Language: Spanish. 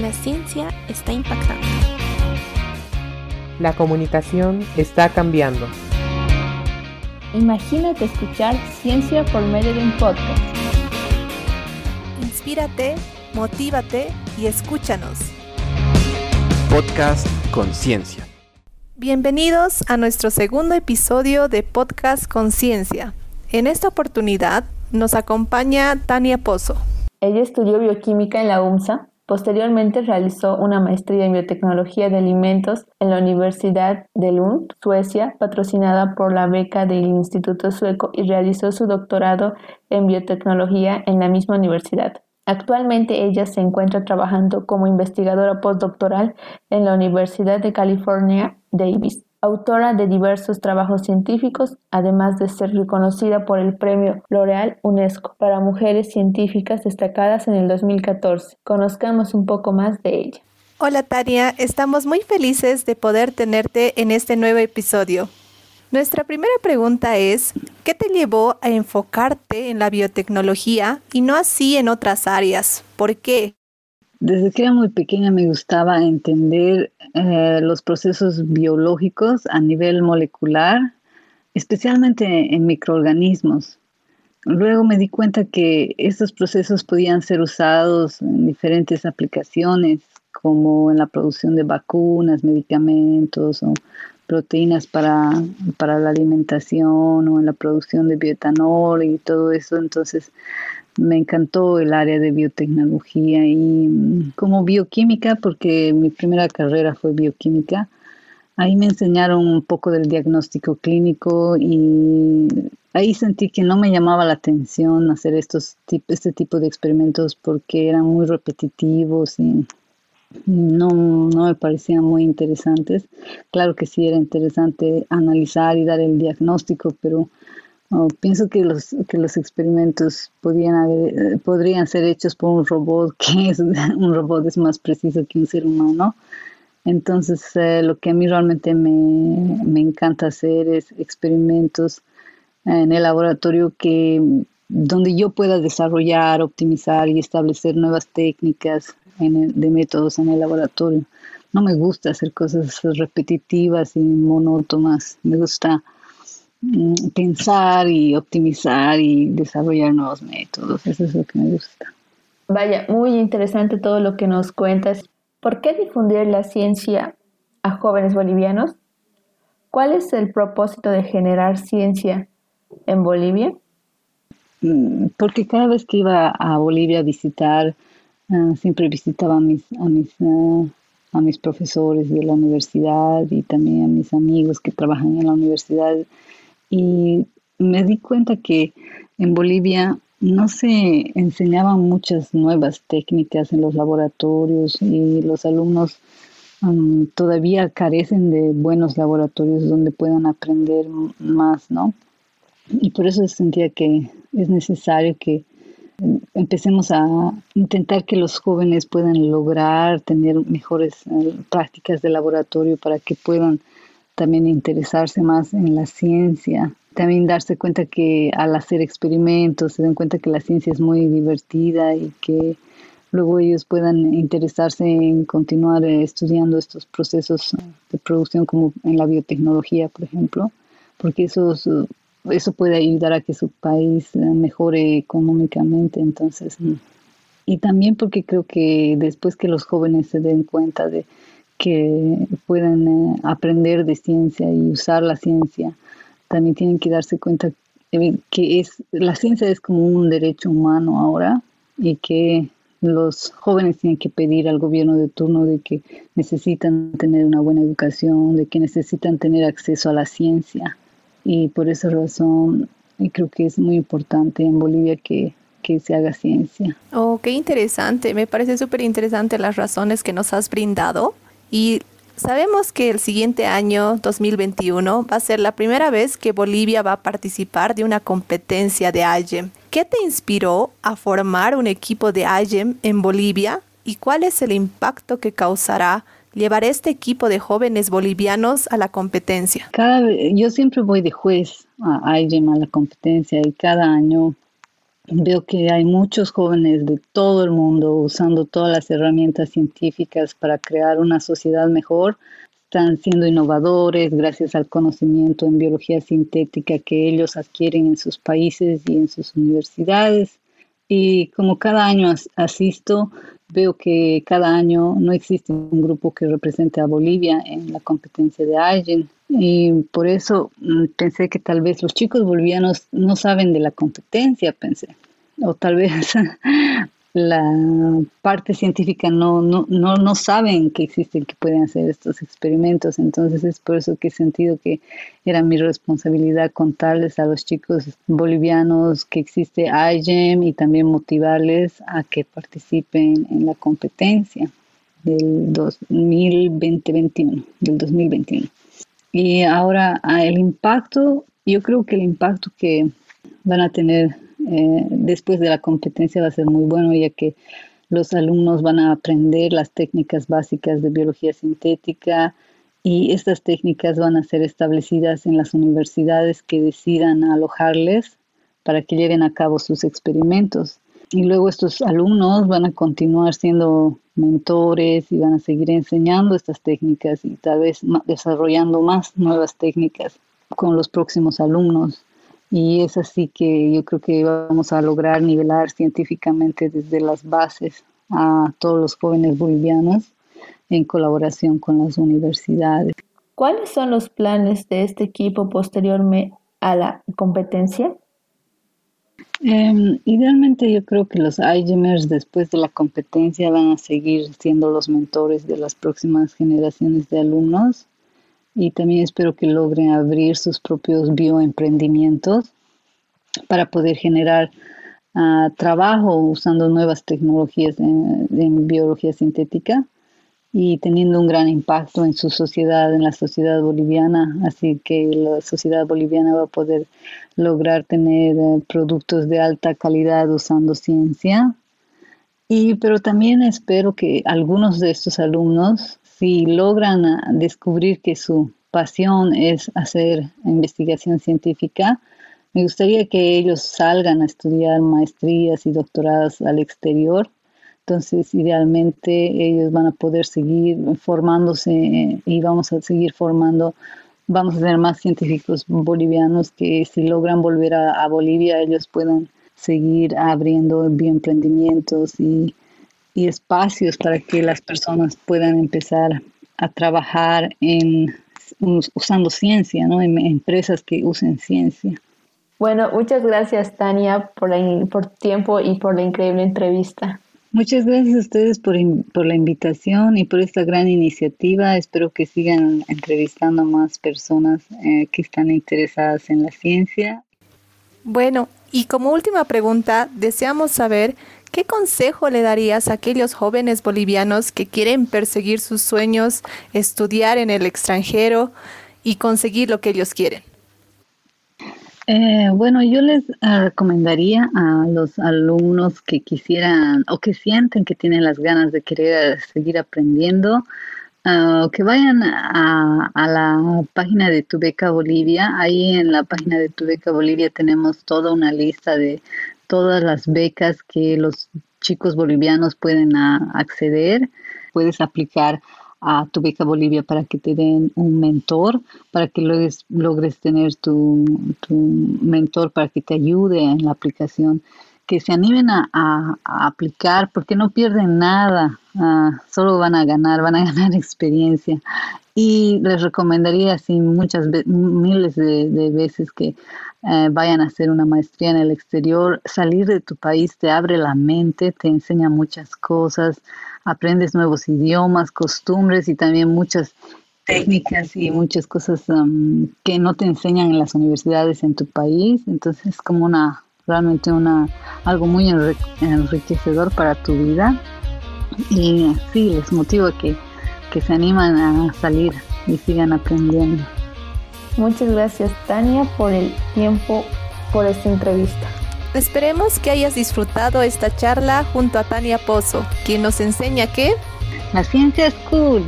La ciencia está impactando. La comunicación está cambiando. Imagínate escuchar ciencia por medio de un podcast. Inspírate, motívate y escúchanos. Podcast Conciencia. Bienvenidos a nuestro segundo episodio de Podcast Conciencia. En esta oportunidad nos acompaña Tania Pozo. Ella estudió bioquímica en la UMSA. Posteriormente realizó una maestría en biotecnología de alimentos en la Universidad de Lund, Suecia, patrocinada por la beca del Instituto Sueco y realizó su doctorado en biotecnología en la misma universidad. Actualmente ella se encuentra trabajando como investigadora postdoctoral en la Universidad de California, Davis autora de diversos trabajos científicos, además de ser reconocida por el Premio L'Oreal UNESCO para Mujeres Científicas destacadas en el 2014. Conozcamos un poco más de ella. Hola Tania, estamos muy felices de poder tenerte en este nuevo episodio. Nuestra primera pregunta es, ¿qué te llevó a enfocarte en la biotecnología y no así en otras áreas? ¿Por qué? Desde que era muy pequeña me gustaba entender eh, los procesos biológicos a nivel molecular, especialmente en microorganismos. Luego me di cuenta que estos procesos podían ser usados en diferentes aplicaciones, como en la producción de vacunas, medicamentos o proteínas para, para la alimentación o en la producción de bioetanol y todo eso. Entonces me encantó el área de biotecnología y mm, como bioquímica, porque mi primera carrera fue bioquímica, ahí me enseñaron un poco del diagnóstico clínico y ahí sentí que no me llamaba la atención hacer estos este tipo de experimentos porque eran muy repetitivos y no, no me parecían muy interesantes. Claro que sí era interesante analizar y dar el diagnóstico, pero pienso que los, que los experimentos podían haber, podrían ser hechos por un robot, que es un robot es más preciso que un ser humano. Entonces, eh, lo que a mí realmente me, me, encanta hacer es experimentos en el laboratorio que donde yo pueda desarrollar, optimizar y establecer nuevas técnicas de métodos en el laboratorio. No me gusta hacer cosas repetitivas y monótonas. Me gusta pensar y optimizar y desarrollar nuevos métodos. Eso es lo que me gusta. Vaya, muy interesante todo lo que nos cuentas. ¿Por qué difundir la ciencia a jóvenes bolivianos? ¿Cuál es el propósito de generar ciencia en Bolivia? Mm, porque cada vez que iba a Bolivia a visitar, ah, siempre visitaba a mis, a mis, ah, a mis profesores de la universidad y también a mis amigos que trabajan en la universidad y me di cuenta que en Bolivia no se enseñaban muchas nuevas técnicas en los laboratorios y los alumnos um, todavía carecen de buenos laboratorios donde puedan aprender más, ¿no? Y por eso sentía que es necesario que empecemos a intentar que los jóvenes puedan lograr tener mejores eh, prácticas de laboratorio para que puedan también interesarse más en la ciencia, también darse cuenta que al hacer experimentos se den cuenta que la ciencia es muy divertida y que luego ellos puedan interesarse en continuar eh, estudiando estos procesos de producción como en la biotecnología, por ejemplo, porque eso, eso puede ayudar a que su país eh, mejore económicamente. Entonces, y también porque creo que después que los jóvenes se den cuenta de que pueden eh, aprender de ciencia y usar la ciencia, también tienen que darse cuenta que es la ciencia es como un derecho humano ahora y que los jóvenes tienen que pedir al gobierno de turno de que necesitan tener una buena educación, de que necesitan tener acceso a la ciencia. Y por esa razón creo que es muy importante en Bolivia que, que se haga ciencia. Oh, qué interesante. Me parece súper interesante las razones que nos has brindado. Y sabemos que el siguiente año, 2021, va a ser la primera vez que Bolivia va a participar de una competencia de AGEM. ¿Qué te inspiró a formar un equipo de AGEM en Bolivia y cuál es el impacto que causará llevar este equipo de jóvenes bolivianos a la competencia? Cada, yo siempre voy de juez a AGEM, a la competencia, y cada año Veo que hay muchos jóvenes de todo el mundo usando todas las herramientas científicas para crear una sociedad mejor. Están siendo innovadores gracias al conocimiento en biología sintética que ellos adquieren en sus países y en sus universidades. Y como cada año asisto, veo que cada año no existe un grupo que represente a Bolivia en la competencia de Allen. Y por eso mm, pensé que tal vez los chicos bolivianos no saben de la competencia, pensé. O tal vez la parte científica no, no, no, no saben que existen, que pueden hacer estos experimentos. Entonces es por eso que he sentido que era mi responsabilidad contarles a los chicos bolivianos que existe IGEM y también motivarles a que participen en la competencia del 2021, del 2021. Y ahora el impacto, yo creo que el impacto que van a tener eh, después de la competencia va a ser muy bueno ya que los alumnos van a aprender las técnicas básicas de biología sintética y estas técnicas van a ser establecidas en las universidades que decidan alojarles para que lleven a cabo sus experimentos. Y luego estos alumnos van a continuar siendo mentores y van a seguir enseñando estas técnicas y tal vez desarrollando más nuevas técnicas con los próximos alumnos. Y es así que yo creo que vamos a lograr nivelar científicamente desde las bases a todos los jóvenes bolivianos en colaboración con las universidades. ¿Cuáles son los planes de este equipo posteriormente a la competencia? Em, idealmente yo creo que los IGMers después de la competencia van a seguir siendo los mentores de las próximas generaciones de alumnos y también espero que logren abrir sus propios bioemprendimientos para poder generar ah, trabajo usando nuevas tecnologías en, biología sintética y teniendo un gran impacto en su sociedad, en la sociedad boliviana. Así que la sociedad boliviana va a poder lograr tener eh, productos de alta calidad usando ciencia. Y, pero también espero que algunos de estos alumnos si logran ah, descubrir que su pasión es hacer investigación científica, me gustaría que ellos salgan a estudiar maestrías y doctorados al exterior. Entonces, idealmente ellos van a poder seguir formándose y vamos a seguir formando, vamos a tener más científicos bolivianos que si logran volver a, Bolivia, ellos puedan seguir abriendo bioemprendimientos y y espacios para que las personas puedan empezar a trabajar en usando ciencia, ¿no? En empresas que usen ciencia. Bueno, muchas gracias Tania por, la, por tiempo y por la increíble entrevista. Muchas gracias a ustedes por, por, la invitación y por esta gran iniciativa. Espero que sigan entrevistando más personas eh, que están interesadas en la ciencia. Bueno, y como última pregunta, deseamos saber ¿Qué consejo le darías a aquellos jóvenes bolivianos que quieren perseguir sus sueños, estudiar en el extranjero y conseguir lo que ellos quieren? Eh, bueno, yo les ah, recomendaría a los alumnos que quisieran o que sienten que tienen las ganas de querer seguir aprendiendo, ah, que vayan a, a, la página de Tu Beca Bolivia. Ahí en la página de Tu Beca Bolivia tenemos toda una lista de todas las becas que los chicos bolivianos pueden acceder. Puedes aplicar a tu beca Bolivia para que te den un mentor, para que logres, logres tener tu, mentor para que te ayude en la aplicación, que se animen a, aplicar porque no pierden nada, ah, solo van a ganar, van a ganar experiencia. Y les recomendaría así muchas miles de veces que eh, vayan a hacer una maestría en el exterior, salir de tu país te abre la mente, te enseña muchas cosas, aprendes nuevos idiomas, costumbres y también muchas técnicas y muchas cosas que no te enseñan en las universidades en tu país. Entonces es como una, realmente una, algo muy enriquecedor para tu vida. Y sí, les motivo a que, que se animan a salir y sigan aprendiendo. Muchas gracias Tania por el tiempo, por esta entrevista. Esperemos que hayas disfrutado esta charla junto a Tania Pozo, quien nos enseña que la ciencia es cool.